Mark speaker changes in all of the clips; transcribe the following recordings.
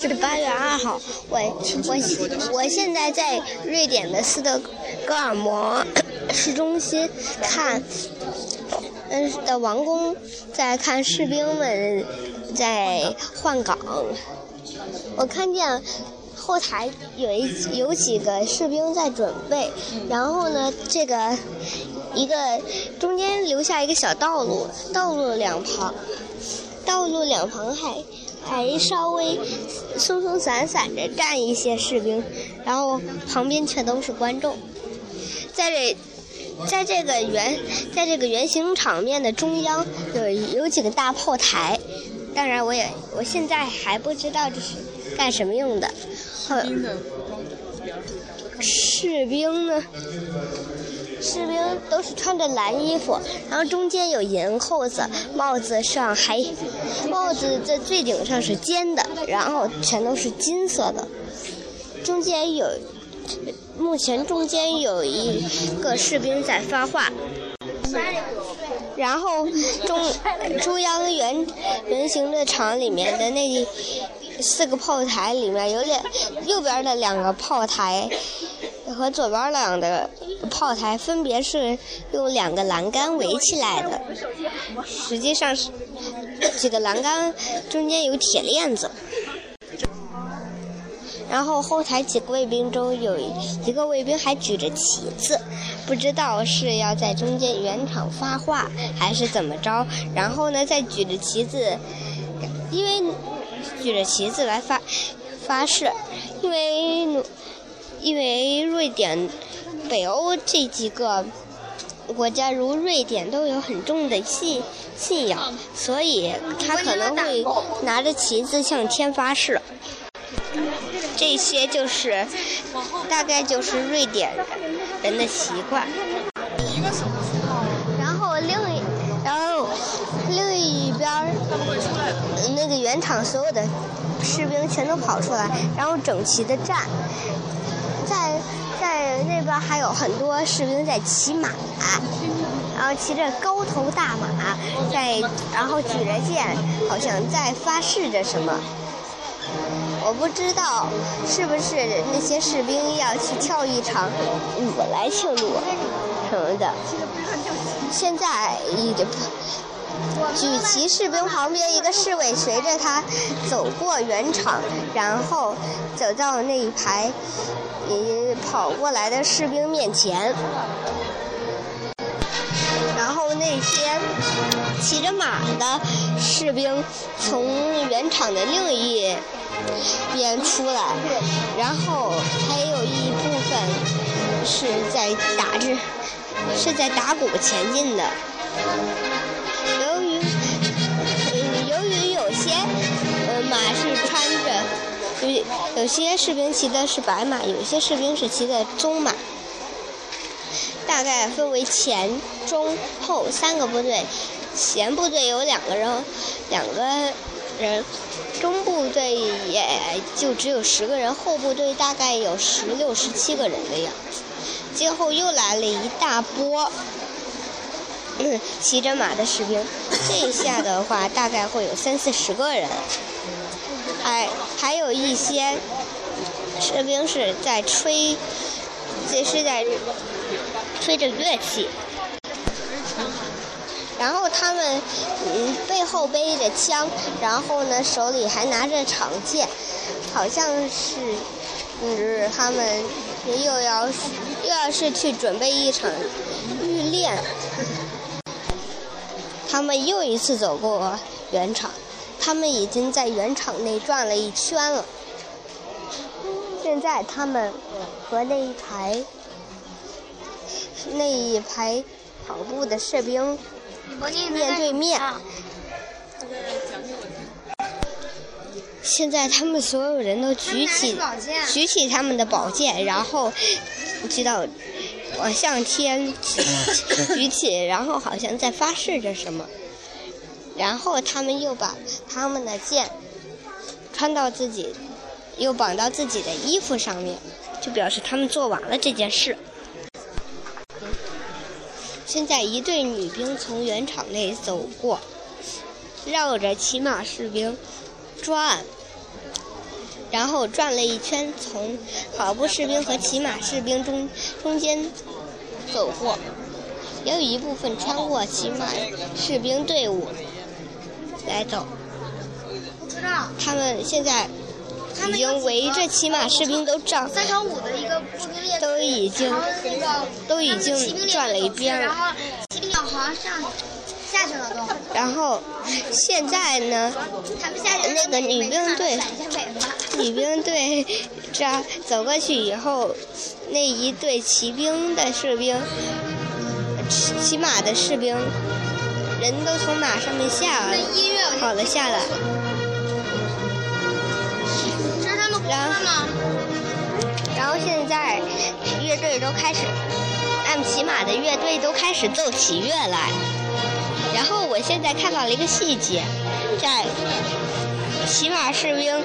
Speaker 1: 这是八月二号，我我我现在在瑞典的斯德哥尔摩市中心看，嗯的王宫，在看士兵们在换岗。我看见后台有一有几个士兵在准备，然后呢，这个一个中间留下一个小道路，道路两旁，道路两旁还。还稍微松松散散的站一些士兵，然后旁边全都是观众。在这，在这个圆，在这个圆形场面的中央有有几个大炮台，当然我也我现在还不知道这是干什么用的。士兵呢？士兵士兵都是穿着蓝衣服，然后中间有银扣子，帽子上还帽子在最顶上是尖的，然后全都是金色的。中间有，目前中间有一个士兵在发话，然后中中央圆圆形的场里面的那四个炮台里面有两右边的两个炮台。和左边两个炮台分别是用两个栏杆围起来的，实际上是几个栏杆中间有铁链子。然后后台几个卫兵中有一个卫兵还举着旗子，不知道是要在中间圆场发话还是怎么着。然后呢，再举着旗子，因为举着旗子来发发誓，因为。因为瑞典、北欧这几个国家，如瑞典都有很重的信信仰，所以他可能会拿着旗子向天发誓。这些就是大概就是瑞典人的习惯。然后另一，然后另一边那个原厂所有的士兵全都跑出来，然后整齐的站。在在那边还有很多士兵在骑马，然后骑着高头大马，在然后举着剑，好像在发誓着什么。我不知道是不是那些士兵要去跳一场舞来庆祝什么的。现在已经。举旗士兵旁边一个侍卫随着他走过圆场，然后走到那一排，呃，跑过来的士兵面前。然后那些骑着马的士兵从圆场的另一边出来，然后还有一部分是在打着，是在打鼓前进的。由于由于有些马是穿着，有有些士兵骑的是白马，有些士兵是骑的棕马。大概分为前、中、后三个部队。前部队有两个人，两个人；中部队也就只有十个人，后部队大概有十六、十七个人的样子。最后又来了一大波骑着马的士兵，这一下的话大概会有三四十个人。还还有一些士兵是在吹，这是在吹着乐器，然后他们嗯背后背着枪，然后呢手里还拿着长剑，好像是嗯他们又要又要是去准备一场预练，他们又一次走过圆场。他们已经在原场内转了一圈了。现在他们和那一排那一排跑步的士兵面对面。现在他们所有人都举起举起他们的宝剑，然后知道往向天 举起，然后好像在发誓着什么。然后他们又把他们的剑穿到自己，又绑到自己的衣服上面，就表示他们做完了这件事。现在一队女兵从原场内走过，绕着骑马士兵转，然后转了一圈，从跑步士兵和骑马士兵中中间走过，也有一部分穿过骑马士兵队伍来走。他们现在已经围着骑马士兵都站，
Speaker 2: 三乘五的一个步兵列队，
Speaker 1: 都已经都已经转了一遍了。
Speaker 2: 然后骑兵好像上下去了都，
Speaker 1: 然后现在呢，
Speaker 2: 他们下去
Speaker 1: 那个女兵队。女兵队这样走过去以后，那一队骑兵的士兵，骑骑马的士兵，人都从马上面下
Speaker 2: 那
Speaker 1: 了，跑了下来。
Speaker 2: 这是他们国歌吗？
Speaker 1: 然后现在乐队都开始，他们骑马的乐队都开始奏起乐来。然后我现在看到了一个细节，在骑马士兵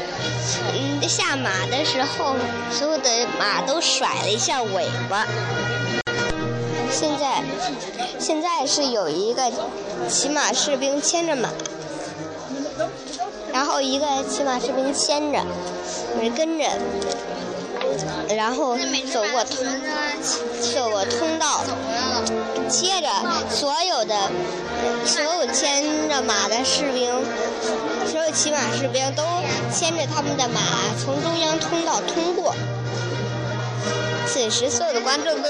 Speaker 1: 嗯下马的时候，所有的马都甩了一下尾巴。现在现在是有一个骑马士兵牵着马，然后一个骑马士兵牵着，没跟着。然后走过通走过通道，接着所有的所有牵着马的士兵，所有骑马士兵都牵着他们的马从中央通道通过。此时，所有的观众都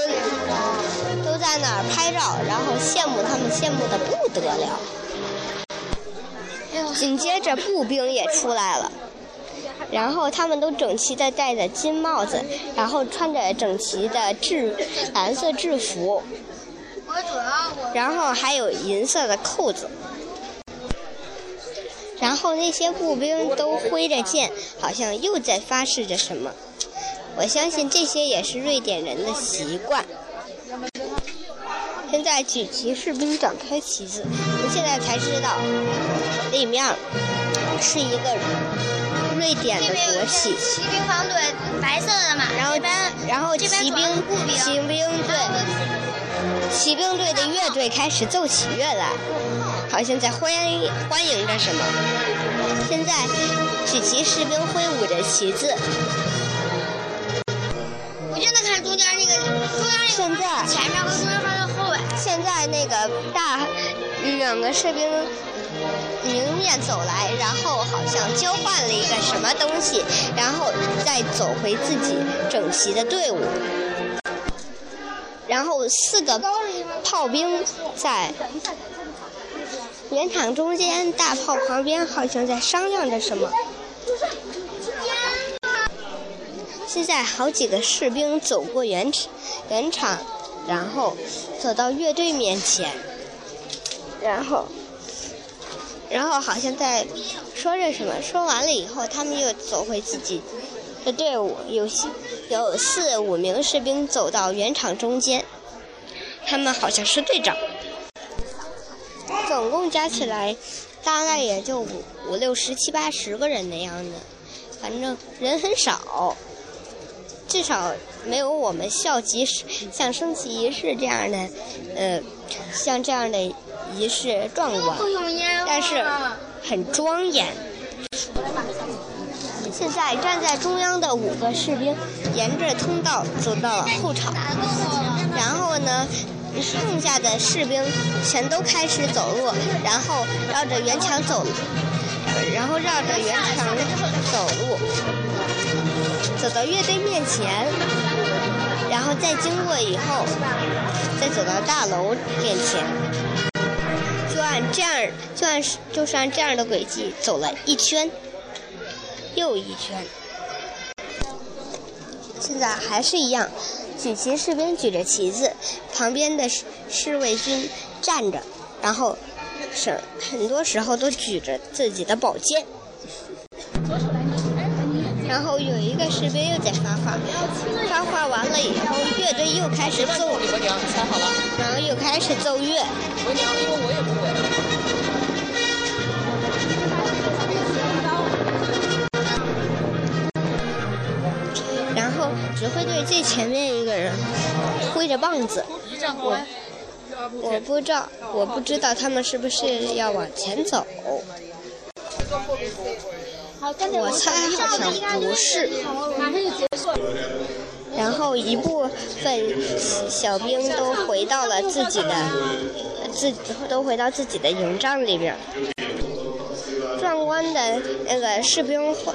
Speaker 1: 都在那儿拍照，然后羡慕他们，羡慕的不得了。紧接着，步兵也出来了。然后他们都整齐的戴着金帽子，然后穿着整齐的制蓝色制服，然后还有银色的扣子。然后那些步兵都挥着剑，好像又在发誓着什么。我相信这些也是瑞典人的习惯。现在举旗士兵展开旗子，我们现在才知道，里面是一个瑞典的国旗。
Speaker 2: 骑兵方队，白色的马，
Speaker 1: 然后然后骑兵骑兵队骑兵队的乐队开始奏起乐来，好像在欢迎欢迎着什么。现在举旗士兵挥舞着旗子，
Speaker 2: 我就能看中间那个中央那
Speaker 1: 现在
Speaker 2: 个前面和中间后尾。
Speaker 1: 现在那个大两个士兵迎面走来，然后好像交换了一个什么东西，然后再走回自己整齐的队伍。然后四个炮兵在圆场中间大炮旁边，好像在商量着什么。现在好几个士兵走过原场，圆场，然后走到乐队面前，然后，然后好像在说着什么。说完了以后，他们又走回自己的队伍。有些有四五名士兵走到原场中间，他们好像是队长。总共加起来，大概也就五五六十七八十个人的样子，反正人很少。至少没有我们校级像升旗仪式这样的，呃，像这样的仪式壮观，但是很庄严。现在站在中央的五个士兵沿着通道走到了后场，然后呢，剩下的士兵全都开始走路，然后绕着圆墙走，然后绕着圆墙走路。走到乐队面前，然后再经过以后，再走到大楼面前，就按这样，就按就是按这样的轨迹走了一圈，又一圈。现在还是一样，举旗士兵举着旗子，旁边的侍卫军站着，然后是很多时候都举着自己的宝剑。然后有一个士兵又在发话，发话完了以后，乐队又开始奏，然后又开始奏乐。然后指挥队最前面一个人挥着棒子，我我不知道，我不知道他们是不是要往前走。我猜好像不是。然后一部分小兵都回到了自己的自都回到自己的营帐里边。壮观的那个士兵换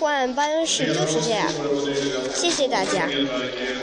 Speaker 1: 换班式就是这样。谢谢大家。